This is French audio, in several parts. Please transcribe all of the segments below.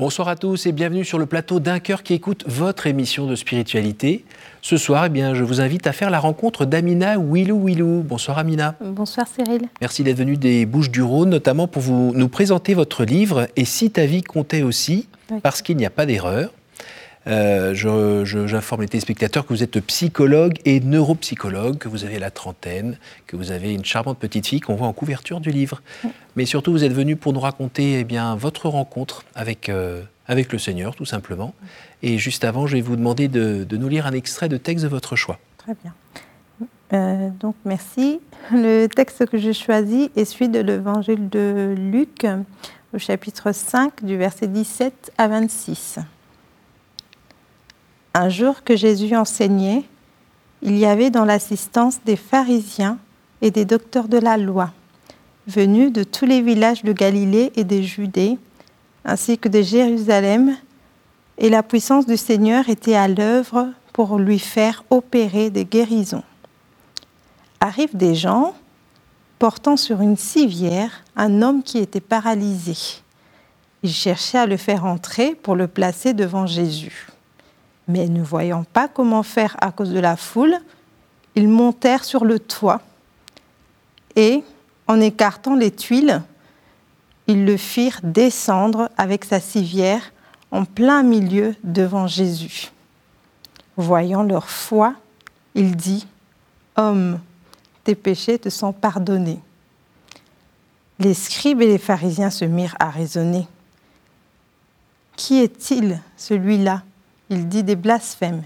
Bonsoir à tous et bienvenue sur le plateau d'un cœur qui écoute votre émission de spiritualité. Ce soir, eh bien, je vous invite à faire la rencontre d'Amina Willou Willou. Bonsoir Amina. Bonsoir Cyril. Merci d'être venu des Bouches du Rhône, notamment pour vous, nous présenter votre livre Et si ta vie comptait aussi, parce qu'il n'y a pas d'erreur. Euh, J'informe les téléspectateurs que vous êtes psychologue et neuropsychologue, que vous avez la trentaine, que vous avez une charmante petite fille qu'on voit en couverture du livre. Mais surtout, vous êtes venu pour nous raconter eh bien, votre rencontre avec, euh, avec le Seigneur, tout simplement. Et juste avant, je vais vous demander de, de nous lire un extrait de texte de votre choix. Très bien. Euh, donc, merci. Le texte que j'ai choisi est celui de l'évangile de Luc, au chapitre 5, du verset 17 à 26. Un jour que Jésus enseignait, il y avait dans l'assistance des pharisiens et des docteurs de la loi, venus de tous les villages de Galilée et des Judées, ainsi que de Jérusalem, et la puissance du Seigneur était à l'œuvre pour lui faire opérer des guérisons. Arrivent des gens portant sur une civière un homme qui était paralysé. Ils cherchaient à le faire entrer pour le placer devant Jésus. Mais ne voyant pas comment faire à cause de la foule, ils montèrent sur le toit et, en écartant les tuiles, ils le firent descendre avec sa civière en plein milieu devant Jésus. Voyant leur foi, il dit, Homme, tes péchés te sont pardonnés. Les scribes et les pharisiens se mirent à raisonner. Qui est-il, celui-là? Il dit des blasphèmes.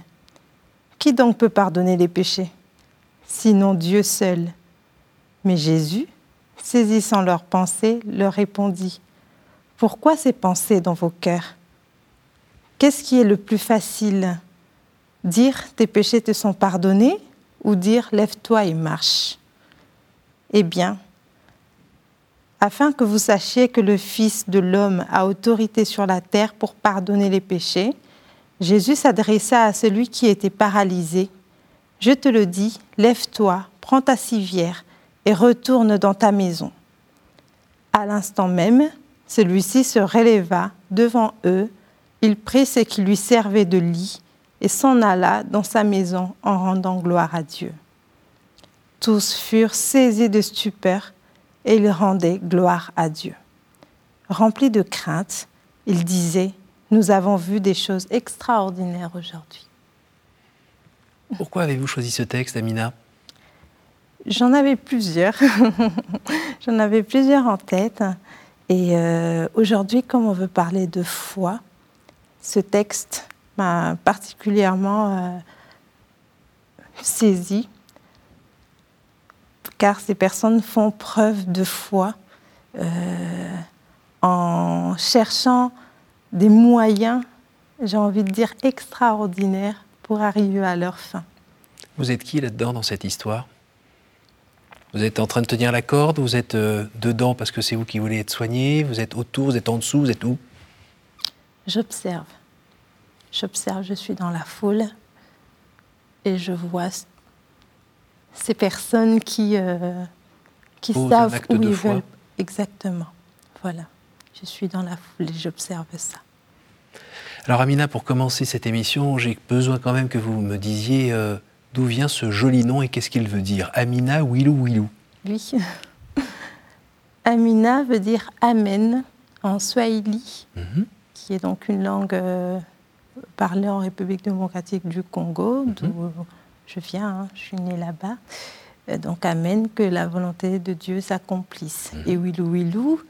Qui donc peut pardonner les péchés Sinon Dieu seul? Mais Jésus, saisissant leurs pensées, leur répondit, Pourquoi ces pensées dans vos cœurs? Qu'est-ce qui est le plus facile? Dire tes péchés te sont pardonnés ou dire lève-toi et marche? Eh bien, afin que vous sachiez que le Fils de l'homme a autorité sur la terre pour pardonner les péchés, Jésus s'adressa à celui qui était paralysé. Je te le dis, lève-toi, prends ta civière et retourne dans ta maison. À l'instant même, celui-ci se releva devant eux, il prit ce qui lui servait de lit et s'en alla dans sa maison en rendant gloire à Dieu. Tous furent saisis de stupeur et ils rendaient gloire à Dieu. Remplis de crainte, ils disaient nous avons vu des choses extraordinaires aujourd'hui. Pourquoi avez-vous choisi ce texte, Amina? J'en avais plusieurs. J'en avais plusieurs en tête. Et euh, aujourd'hui, comme on veut parler de foi, ce texte m'a particulièrement euh, saisi, car ces personnes font preuve de foi euh, en cherchant des moyens, j'ai envie de dire, extraordinaires pour arriver à leur fin. Vous êtes qui là-dedans dans cette histoire? Vous êtes en train de tenir la corde Vous êtes euh, dedans parce que c'est vous qui voulez être soigné Vous êtes autour Vous êtes en dessous Vous êtes où? J'observe. J'observe, je suis dans la foule et je vois ces personnes qui, euh, qui savent où ils veulent. Exactement. Voilà. Je suis dans la foule et j'observe ça. Alors Amina, pour commencer cette émission, j'ai besoin quand même que vous me disiez euh, d'où vient ce joli nom et qu'est-ce qu'il veut dire. Amina Wilou Wilou. Oui. Amina veut dire Amen en Swahili, mhm. qui est donc une langue euh, parlée en République démocratique du Congo, mhm. d'où je viens, hein. je suis née là-bas. Euh, donc Amen, que la volonté de Dieu s'accomplisse. Mhm. Et Wilou Wilou,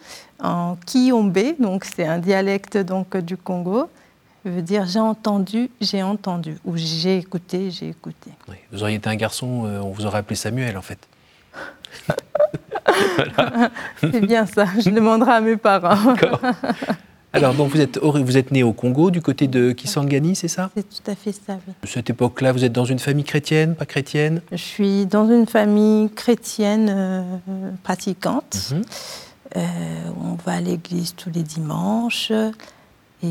en Kiombe, donc c'est un dialecte donc du Congo, veut dire j'ai entendu, j'ai entendu, ou j'ai écouté, j'ai écouté. Vous auriez été un garçon, euh, on vous aurait appelé Samuel en fait. C'est bien ça, je demanderai à mes parents. Alors, donc vous êtes, vous êtes né au Congo, du côté de Kisangani, c'est ça? C'est tout à fait ça, oui. À cette époque-là, vous êtes dans une famille chrétienne, pas chrétienne? Je suis dans une famille chrétienne euh, pratiquante. Mhm. Euh, on va à l'église tous les dimanches. Et,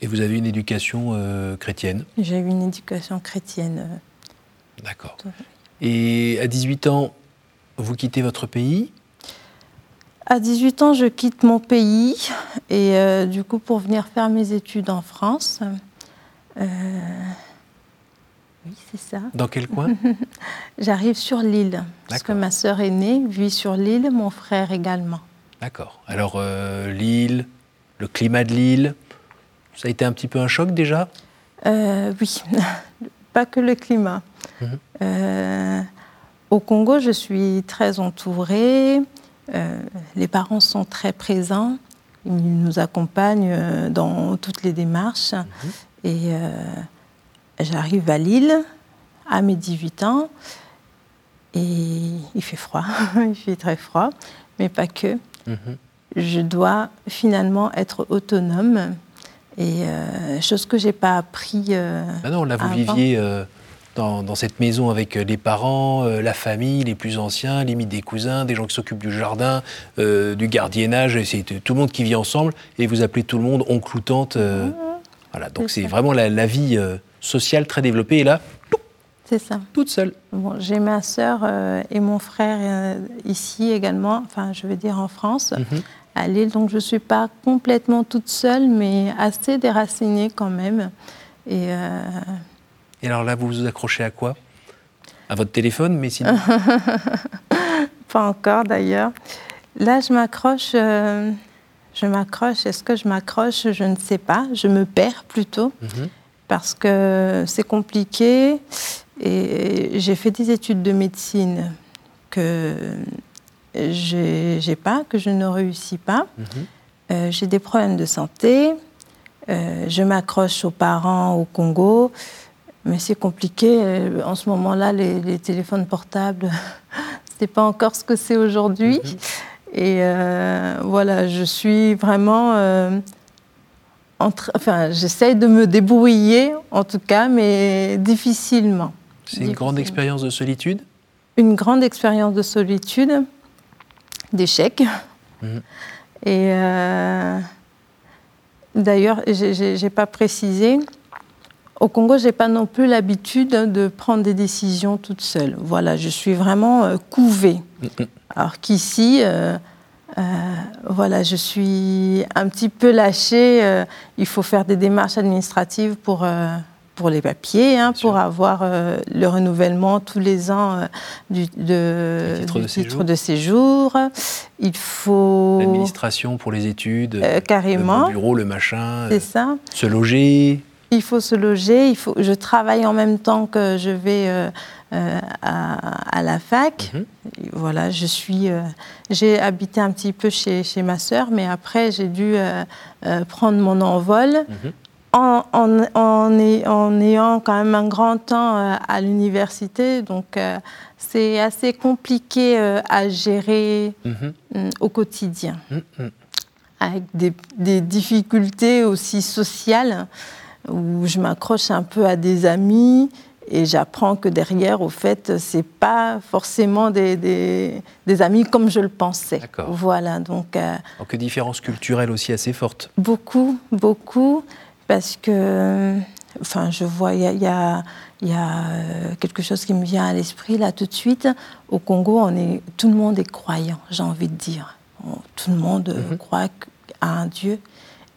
et vous avez une éducation euh, chrétienne J'ai eu une éducation chrétienne. D'accord. Et à 18 ans, vous quittez votre pays À 18 ans, je quitte mon pays et euh, du coup pour venir faire mes études en France. Euh, oui, c'est ça. Dans quel coin J'arrive sur l'île parce que ma sœur aînée vit sur l'île, mon frère également. D'accord. Alors euh, l'île, le climat de l'île, ça a été un petit peu un choc déjà Oui, pas que le climat. Mhm. au Congo, je suis très entourée. Euh, les parents sont très présents, ils nous accompagnent euh, dans toutes les démarches. Mhm. Et euh, j'arrive à Lille à mes 18 ans et il fait froid, il fait très froid, mais pas que. Mhm. Je dois finalement être autonome et chose que j'ai pas appris. ah non, là vous viviez dans, cette maison avec euh, les parents, euh, la famille, les plus anciens, limite des cousins, des gens qui s'occupent du jardin, euh, du gardiennage, c'est tout le monde qui vit ensemble, et vous appelez tout le monde oncle ou tante. voilà, donc c'est vraiment la, vie sociale très développée, et là, c'est ça. Toute seule. Bon, j'ai ma sœur et mon frère ici également, enfin je veux dire en France, mhm. à Lille, donc je ne suis pas complètement toute seule, mais assez déracinée quand même. Et et alors là, vous vous accrochez à quoi? À votre téléphone, mais sinon Pas encore d'ailleurs. Là, je m'accroche. Euh, je m'accroche. Est-ce que je m'accroche? Je ne sais pas. Je me perds plutôt mhm. parce que c'est compliqué. Et j'ai fait des études de médecine que j'ai pas, que je ne réussis pas. Mhm. Euh, j'ai des problèmes de santé. Euh, je m'accroche aux parents au Congo. Mais c'est compliqué. Euh, en ce moment-là, les, téléphones portables, ce n'est pas encore ce que c'est aujourd'hui. Mhm. Et euh, voilà, je suis vraiment. Euh, enfin, j'essaye de me débrouiller, en tout cas, mais difficilement. C'est une grande expérience de solitude Une grande expérience de solitude, d'échec. Mhm. Et d'ailleurs, je n'ai pas précisé, au Congo, je n'ai pas non plus l'habitude de prendre des décisions toute seule. Voilà, je suis vraiment euh, couvée. Alors qu'ici, euh, euh, voilà, je suis un petit peu lâchée. il faut faire des démarches administratives pour, pour les papiers, hein, pour avoir le renouvellement tous les ans du, de, titre, de, séjour. Il faut. L'administration pour les études. carrément. Le bureau, le machin. C'est ça. Se loger il faut se loger, il faut, je travaille en même temps que je vais euh, euh, à, la fac. Mhm. Voilà, je suis, euh, j'ai habité un petit peu chez, chez ma sœur, mais après j'ai dû prendre mon envol. Mhm. En, en, en, ayant quand même un grand temps à l'université, donc c'est assez compliqué à gérer mhm. mm, au quotidien, avec des, des, difficultés aussi sociales où je m'accroche un peu à des amis et j'apprends que derrière, au fait, c'est pas forcément des, des, amis comme je le pensais. Voilà, donc. Euh, donc, différence culturelle aussi assez forte. Beaucoup, beaucoup, parce que, enfin, je vois, il y a, y a euh, quelque chose qui me vient à l'esprit là tout de suite. Au Congo, on est, tout le monde est croyant, j'ai envie de dire. Tout le monde mhm. croit à un Dieu.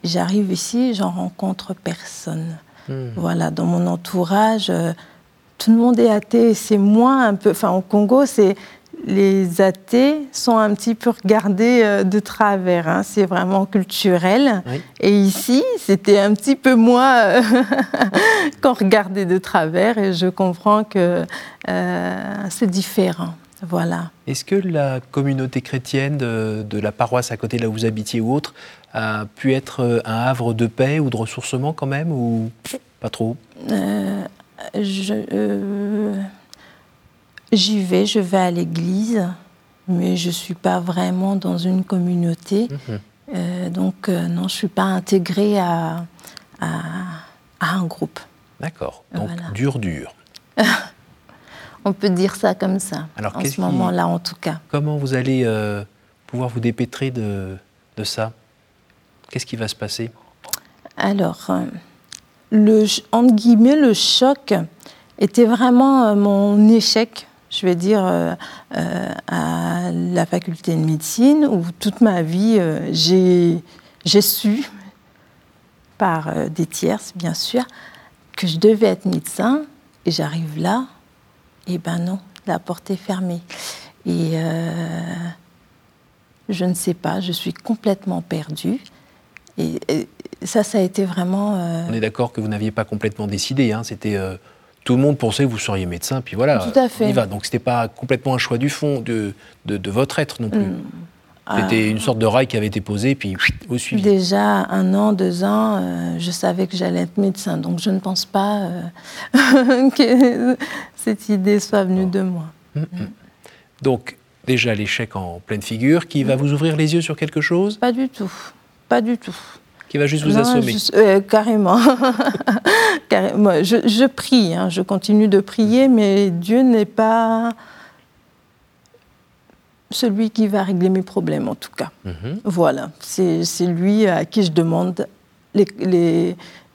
J'arrive ici, j'en rencontre personne. Hmm. Voilà, dans mon entourage, euh, tout le monde est athée. C'est moins un peu. Enfin, au Congo, c'est les athées sont un petit peu regardés euh, de travers. Hein. C'est vraiment culturel. Et ici, c'était un petit peu moins euh, qu'on regardait de travers. Et je comprends que c'est différent. Voilà. Est-ce que la communauté chrétienne de, de, la paroisse à côté de là où vous habitiez ou autre a pu être euh, un havre de paix ou de ressourcement quand même ou pas trop? Euh, euh, J'y vais, je vais à l'église, mais je ne suis pas vraiment dans une communauté. Mhm. donc non, je ne suis pas intégrée à, à, un groupe. D'accord, donc dur, dur. On peut dire ça comme ça, Alors, en ce moment-là en tout cas. Comment vous allez pouvoir vous dépêtrer de, de ça? Qu'est-ce qui va se passer? Alors, euh, le, entre guillemets, le choc était vraiment euh, mon échec je vais dire, à la faculté de médecine, où toute ma vie, j'ai su, par des tierces bien sûr, que je devais être médecin, et j'arrive là, et ben non, la porte est fermée. Et je ne sais pas, je suis complètement perdue. Et, ça, ça a été vraiment. Euh, On est d'accord que vous n'aviez pas complètement décidé. Hein. C'était euh, tout le monde pensait que vous seriez médecin, puis voilà. Tout à fait. On y va. Donc c'était pas complètement un choix du fond de, de, votre être non plus. Mm. C'était ah. une sorte de rail qui avait été posé, puis au suivi. Déjà un an, deux ans, euh, je savais que j'allais être médecin, donc je ne pense pas que cette idée soit venue de moi. Mm, mm. Donc déjà l'échec en pleine figure, qui va vous ouvrir les yeux sur quelque chose? Pas du tout, pas du tout. Qui va juste vous assommer euh, Carrément. carrément. Je, prie, hein, je continue de prier, mais Dieu n'est pas celui qui va régler mes problèmes, en tout cas. Mhm. Voilà, c'est lui à qui je demande les,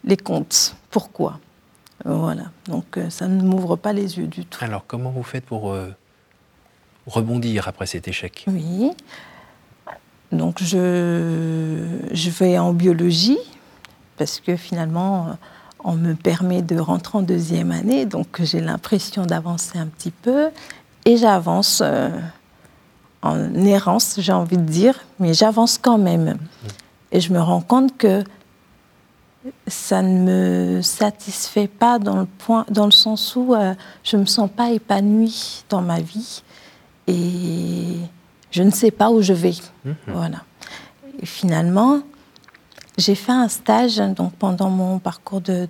les, comptes. Pourquoi? Voilà, donc euh, ça ne m'ouvre pas les yeux du tout. Alors, comment vous faites pour... Euh, rebondir après cet échec? Oui. Donc je, je vais en biologie parce que finalement on me permet de rentrer en deuxième année, donc j'ai l'impression d'avancer un petit peu et j'avance euh, en errance, j'ai envie de dire, mais j'avance quand même. Et je me rends compte que ça ne me satisfait pas dans le, point, dans le sens où euh, je ne me sens pas épanouie dans ma vie et je ne sais pas où je vais. Mhm. Voilà. Et finalement, j'ai fait un stage donc pendant mon parcours de,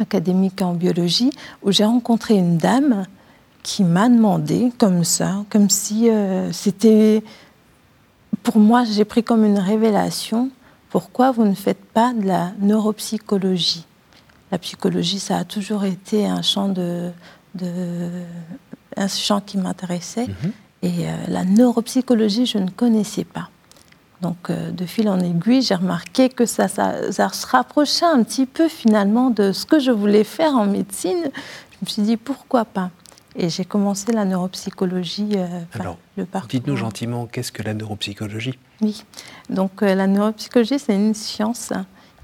académique en biologie où j'ai rencontré une dame qui m'a demandé comme ça, comme si euh, c'était pour moi, j'ai pris comme une révélation. Pourquoi vous ne faites pas de la neuropsychologie? La psychologie, ça a toujours été un champ de, de un champ qui m'intéressait. Mhm. Et euh, la neuropsychologie, je ne connaissais pas. Donc, euh, de fil en aiguille, j'ai remarqué que ça, ça, se rapprochait un petit peu finalement de ce que je voulais faire en médecine. Je me suis dit, pourquoi pas? Et j'ai commencé la neuropsychologie. Euh, Alors, dites-nous gentiment, qu'est-ce que la neuropsychologie? Oui, donc la neuropsychologie, c'est une science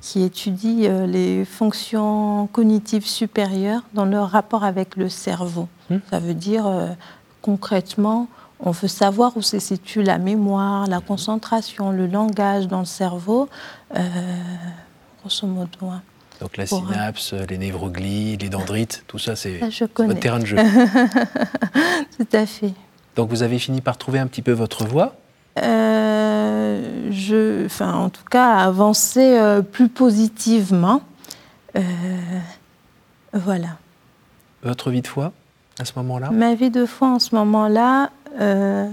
qui étudie les fonctions cognitives supérieures dans leur rapport avec le cerveau. Hmm. Ça veut dire concrètement, on veut savoir où se situe la mémoire, la concentration, le langage dans le cerveau, euh, grosso modo. Hein. Donc la synapse, les névroglies, les dendrites, tout ça, c'est votre terrain de jeu. tout à fait. Donc vous avez fini par trouver un petit peu votre voie euh, je, enfin, En tout cas, avancer plus positivement. voilà. Votre vie de foi à ce moment-là? Ma vie de foi en ce moment-là, euh,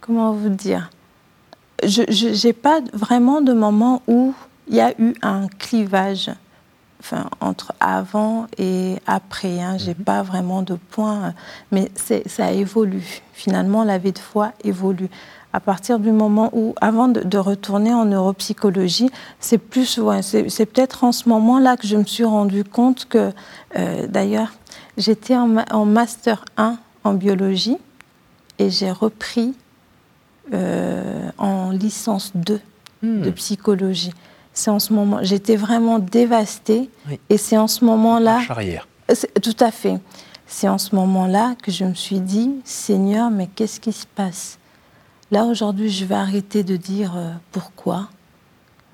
comment vous dire? Je n'ai pas vraiment de moment où il y a eu un clivage enfin, entre avant et après. Hein. Je n'ai mhm. pas vraiment de point, mais ça évolue. Finalement, la vie de foi évolue à partir du moment où, avant de, retourner en neuropsychologie, c'est plus, c'est peut-être en ce moment-là que je me suis rendu compte que, euh, d'ailleurs, j'étais en, master 1 en biologie et j'ai repris euh, en licence 2 hmm. de psychologie. C'est en ce moment, j'étais vraiment dévastée et c'est en ce moment-là. Arrière. Tout à fait. C'est en ce moment-là que je me suis dit, Seigneur, mais qu'est-ce qui se passe? Là, aujourd'hui, je vais arrêter de dire euh, pourquoi,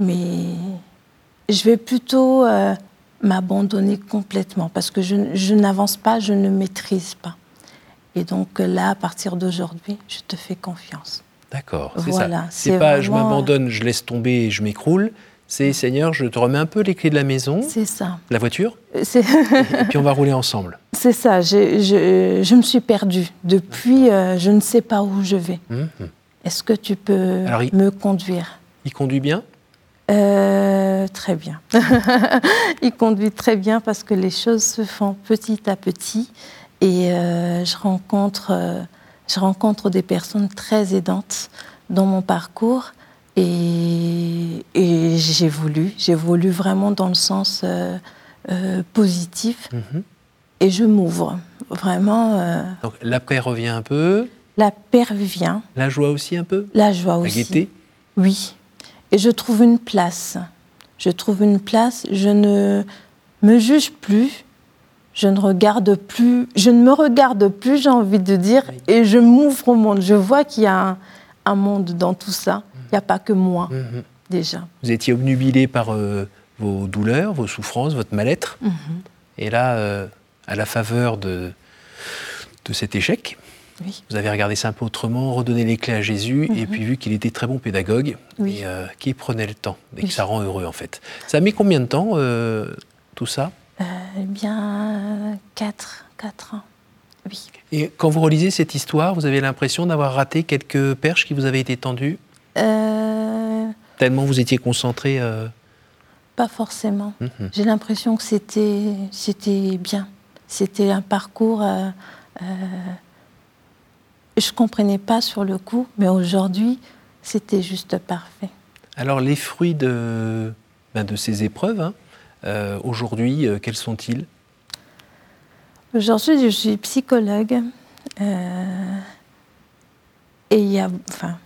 mais je vais plutôt euh, m'abandonner complètement parce que je, n'avance pas, je ne maîtrise pas. Et donc là, à partir d'aujourd'hui, je te fais confiance. D'accord, c'est ça. C'est pas je m'abandonne, je laisse tomber et je m'écroule. C'est Seigneur, je te remets un peu les clés de la maison. C'est ça. La voiture. et puis on va rouler ensemble. C'est ça. Je, je, me suis perdue. Depuis, euh, je ne sais pas où je vais. Hum. Est-ce que tu peux me conduire? Il conduit bien? Euh, Très bien. il conduit très bien parce que les choses se font petit à petit et euh, je, rencontre, euh, je rencontre des personnes très aidantes dans mon parcours et, et j'ai voulu vraiment dans le sens positif. Mhm. Et je m'ouvre, vraiment. Donc la paix revient un peu La paix revient. La joie aussi un peu La joie aussi. La gaieté Oui. Et je trouve une place. Je trouve une place. Je ne me juge plus je ne regarde plus, je ne me regarde plus, j'ai envie de dire, et je m'ouvre au monde. Je vois qu'il y a un, monde dans tout ça. Il n'y a pas que moi, mhm. déjà. Vous étiez obnubilé par euh, vos douleurs, vos souffrances, votre mal-être. Mhm. Et là, euh, à la faveur de, de cet échec, vous avez regardé ça un peu autrement, redonné les clés à Jésus, et mhm. puis vu qu'il était très bon pédagogue, et euh, qui prenait le temps, et que ça rend heureux en fait. Ça a mis combien de temps, tout ça? Euh, eh bien, 4, 4 ans. Oui. Et quand vous relisez cette histoire, vous avez l'impression d'avoir raté quelques perches qui vous avaient été tendues? Euh... Tellement vous étiez concentré euh... Pas forcément. Mhm. J'ai l'impression que c'était, c'était bien. C'était un parcours. Je ne comprenais pas sur le coup, mais aujourd'hui, c'était juste parfait. Alors, les fruits de, ben, de ces épreuves, hein, euh, aujourd'hui, euh, quels sont-ils? Aujourd'hui, je suis psychologue. Euh, et il y a. Enfin,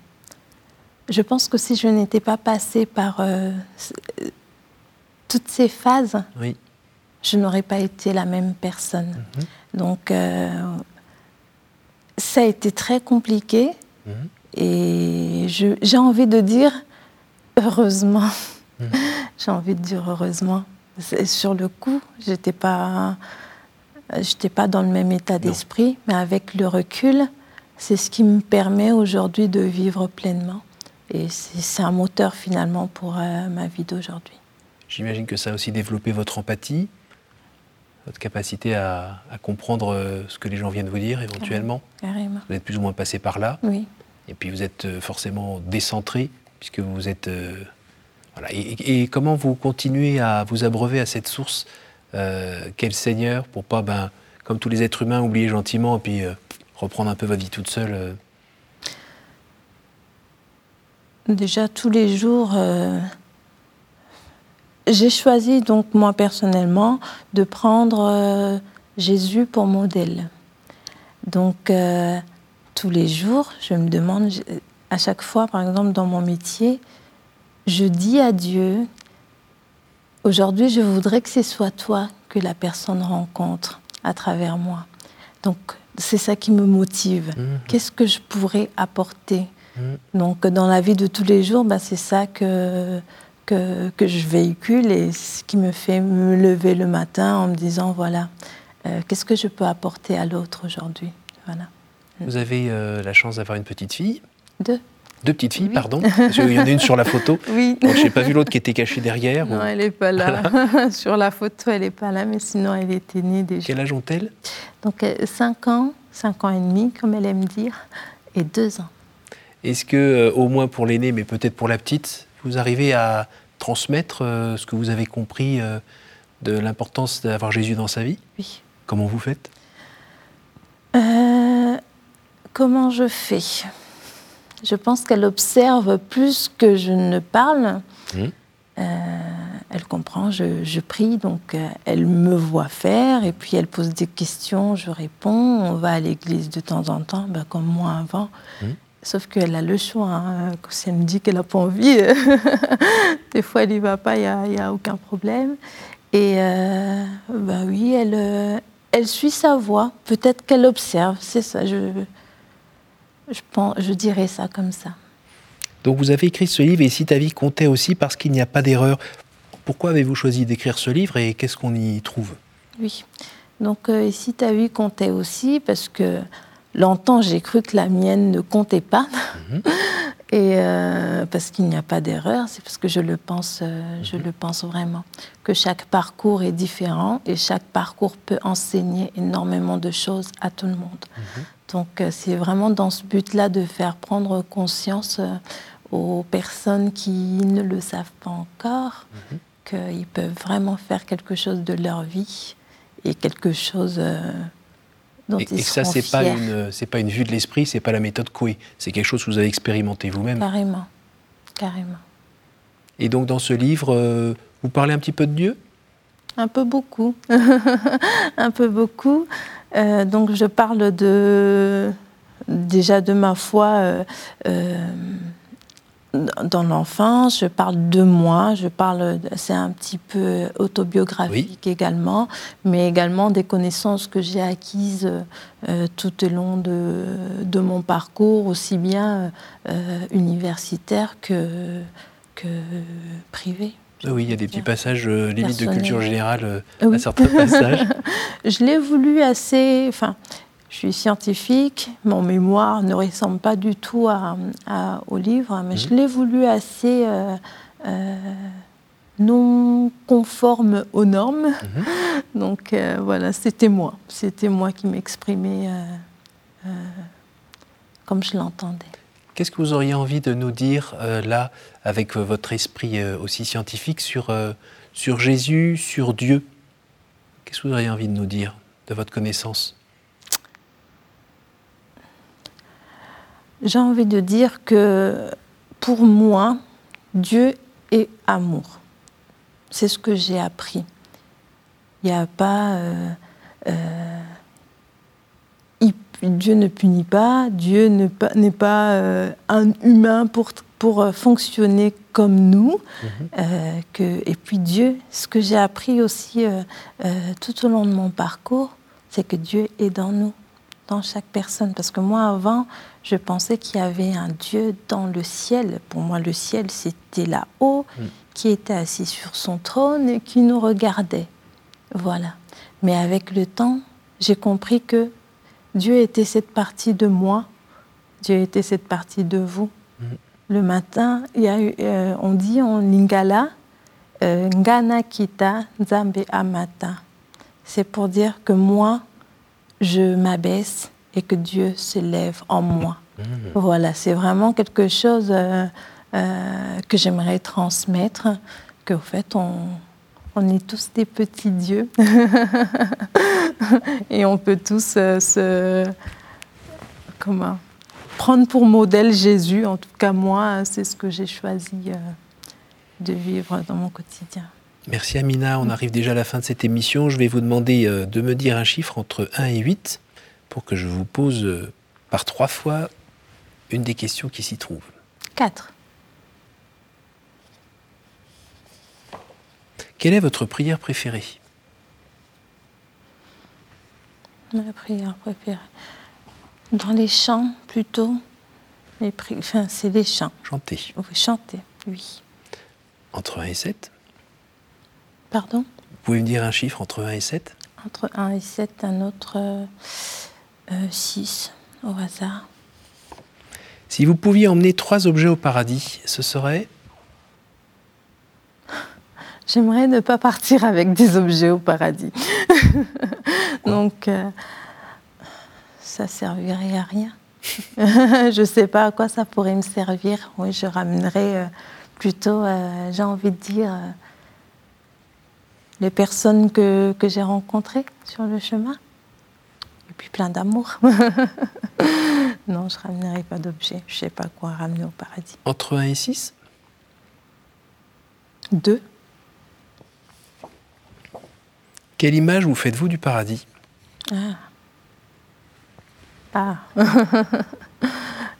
je pense que si je n'étais pas passée par toutes ces phases, je n'aurais pas été la même personne. Mhm. Donc, ça a été très compliqué. Mhm. Et j'ai envie de dire heureusement. Mhm. j'ai envie de dire heureusement. Sur le coup, j'étais pas, j'étais pas dans le même état d'esprit, mais avec le recul, c'est ce qui me permet aujourd'hui de vivre pleinement. Et c'est un moteur finalement pour euh, ma vie d'aujourd'hui. J'imagine que ça a aussi développé votre empathie, votre capacité à, comprendre euh, ce que les gens viennent vous dire éventuellement. Carrément. Vous êtes plus ou moins passé par là. Oui. Et puis vous êtes euh, forcément décentré, puisque vous êtes et, comment vous continuez à vous abreuver à cette source euh, le Seigneur pour pas, ben, comme tous les êtres humains, oublier gentiment et puis euh, reprendre un peu votre vie toute seule euh? Déjà tous les jours, j'ai choisi donc moi personnellement de prendre Jésus pour modèle. Donc tous les jours, je me demande à chaque fois, par exemple dans mon métier, je dis à Dieu, aujourd'hui je voudrais que ce soit toi que la personne rencontre à travers moi. Donc c'est ça qui me motive. Mhm. Qu'est-ce que je pourrais apporter? Mhm. Donc dans la vie de tous les jours, bah, c'est ça que, que, que, je véhicule et ce qui me fait me lever le matin en me disant, voilà, euh, qu'est-ce que je peux apporter à l'autre aujourd'hui? Voilà. Vous avez euh, la chance d'avoir une petite fille Deux. Deux petites filles, pardon. Il y en a une sur la photo. Oui. Donc, je n'ai pas vu l'autre qui était cachée derrière. Non, elle n'est pas là. sur la photo, elle n'est pas là, mais sinon, elle était née déjà. Quel âge ont-elles? Donc, 5 euh, ans, 5 ans et demi, comme elle aime dire, et 2 ans. Est-ce que, euh, au moins pour l'aînée, mais peut-être pour la petite, vous arrivez à transmettre euh, ce que vous avez compris de l'importance d'avoir Jésus dans sa vie? Oui. Comment vous faites? Comment je fais? Je pense qu'elle observe plus que je ne parle. Mmh. Euh, elle comprend, je, prie, donc euh, elle me voit faire, et puis elle pose des questions, je réponds. On va à l'église de temps en temps, ben, comme moi avant. Mmh. Sauf qu'elle a le choix. Hein. Si elle me dit qu'elle n'a pas envie, des fois elle n'y va pas, il n'y a, aucun problème. Et euh, bah oui, elle, elle suit sa voix. Peut-être qu'elle observe, c'est ça. Je, je, pense, je dirais ça comme ça. Donc vous avez écrit ce livre et si ta vie comptait aussi parce qu'il n'y a pas d'erreur. Pourquoi avez-vous choisi d'écrire ce livre et qu'est-ce qu'on y trouve? Oui, donc euh, si ta vie comptait aussi parce que longtemps j'ai cru que la mienne ne comptait pas. Mhm. Et euh, parce qu'il n'y a pas d'erreur, c'est parce que je le pense, euh, je mhm. le pense vraiment. Que chaque parcours est différent et chaque parcours peut enseigner énormément de choses à tout le monde. Mhm. Donc euh, c'est vraiment dans ce but-là de faire prendre conscience aux personnes qui ne le savent pas encore qu'ils peuvent vraiment faire quelque chose de leur vie et quelque chose dont et, ils et ça, c'est pas une c'est pas une vue de l'esprit, c'est pas la méthode Coué, c'est quelque chose que vous avez expérimenté vous-même. Carrément, carrément. Et donc dans ce livre, vous parlez un petit peu de Dieu? Un peu beaucoup. un peu beaucoup. Euh, donc je parle de déjà de ma foi euh, euh, dans l'enfance, je parle de moi, je parle, c'est un petit peu autobiographique également, mais également des connaissances que j'ai acquises tout au long de, de, mon parcours, aussi bien universitaire que, que privé. Oui, il y a des petits passages euh, limite de culture générale euh, à certains passages. je l'ai voulu assez. Enfin, je suis scientifique, mon mémoire ne ressemble pas du tout à, au livre, mais je mhm. l'ai voulu assez euh, non conforme aux normes. Mhm. Donc voilà, c'était moi. C'était moi qui m'exprimais comme je l'entendais. Qu'est-ce que vous auriez envie de nous dire euh, là, avec euh, votre esprit euh, aussi scientifique, sur, sur Jésus, sur Dieu? Qu'est-ce que vous auriez envie de nous dire de votre connaissance? J'ai envie de dire que pour moi, Dieu est amour. C'est ce que j'ai appris. Il n'y a pas... Dieu ne punit pas, Dieu n'est pas euh, un humain pour, pour euh, fonctionner comme nous. Mhm. Euh, que, et puis Dieu, ce que j'ai appris aussi tout au long de mon parcours, c'est que Dieu est dans nous, dans chaque personne. Parce que moi, avant, je pensais qu'il y avait un Dieu dans le ciel. Pour moi, le ciel, c'était là-haut, mhm. qui était assis sur son trône et qui nous regardait. Voilà. Mais avec le temps, j'ai compris que Dieu était cette partie de moi, Dieu était cette partie de vous. Mm. Le matin, il y a euh, on dit en lingala, euh, Ngana kita Nzambe amata. C'est pour dire que moi, je m'abaisse et que Dieu se lève en moi. Mm. Voilà, c'est vraiment quelque chose euh, que j'aimerais transmettre, qu'en fait, on, on est tous des petits dieux et on peut tous euh, se comment prendre pour modèle Jésus. En tout cas, moi, c'est ce que j'ai choisi euh, de vivre dans mon quotidien. Merci Amina, on arrive déjà à la fin de cette émission. Je vais vous demander euh, de me dire un chiffre entre 1 et 8 pour que je vous pose par trois fois une des questions qui s'y trouvent. 4. Quelle est votre prière préférée? Ma prière préférée Dans les chants plutôt. Les Enfin, c'est les chants. Chanter. Oui, chanter, oui. Entre 1 et 7 Pardon Vous pouvez me dire un chiffre entre 1 et 7 Entre 1 et 7, un autre 6 euh, au hasard. Si vous pouviez emmener trois objets au paradis, ce serait J'aimerais ne pas partir avec des objets au paradis. Donc, euh, ça servirait à rien. je ne sais pas à quoi ça pourrait me servir. Oui, je ramènerais euh, plutôt, euh, j'ai envie de dire, les personnes que, que j'ai rencontrées sur le chemin. Et puis plein d'amour. non, je ne ramènerai pas d'objets. Je ne sais pas quoi ramener au paradis. Entre 1 et 6 2. Quelle image vous faites-vous du paradis? Ah. ah.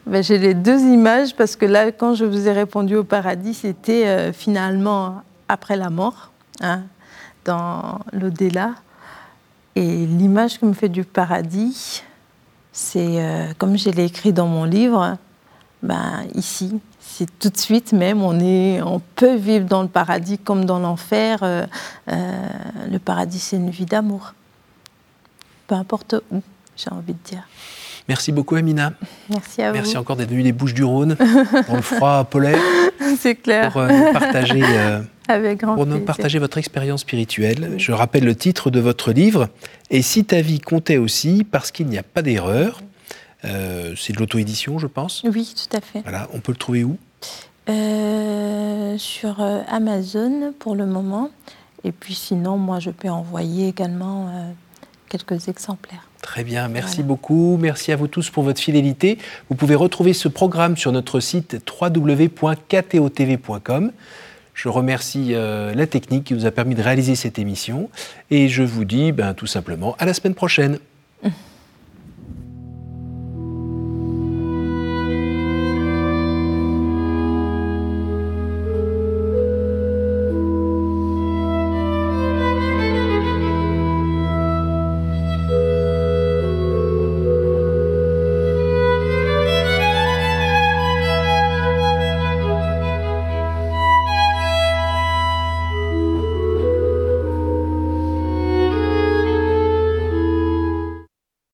ben, J'ai les deux images parce que là, quand je vous ai répondu au paradis, c'était euh, finalement après la mort, hein, dans l'au-delà. Et l'image que me fait du paradis, c'est, euh, comme je l'ai écrit dans mon livre, ben, ici, c'est tout de suite même, on, est, on peut vivre dans le paradis comme dans l'enfer. Euh, euh, le paradis, c'est une vie d'amour. Peu importe où, j'ai envie de dire. Merci beaucoup, Amina. Merci à vous. Merci encore d'être venue des Bouches du Rhône, dans le froid polaire. C'est clair. Pour euh, partager, Avec grand pour nous partager votre expérience spirituelle. Je rappelle le titre de votre livre. Et si ta vie comptait aussi, parce qu'il n'y a pas d'erreur. c'est de l'auto-édition, je pense. Oui, tout à fait. Voilà, on peut le trouver où? Euh, sur euh, Amazon pour le moment. Et puis sinon, moi, je peux envoyer également euh, quelques exemplaires. Très bien, merci beaucoup. Merci à vous tous pour votre fidélité. Vous pouvez retrouver ce programme sur notre site www.ktotv.com. Je remercie la technique qui nous a permis de réaliser cette émission. Et je vous dis ben, tout simplement à la semaine prochaine.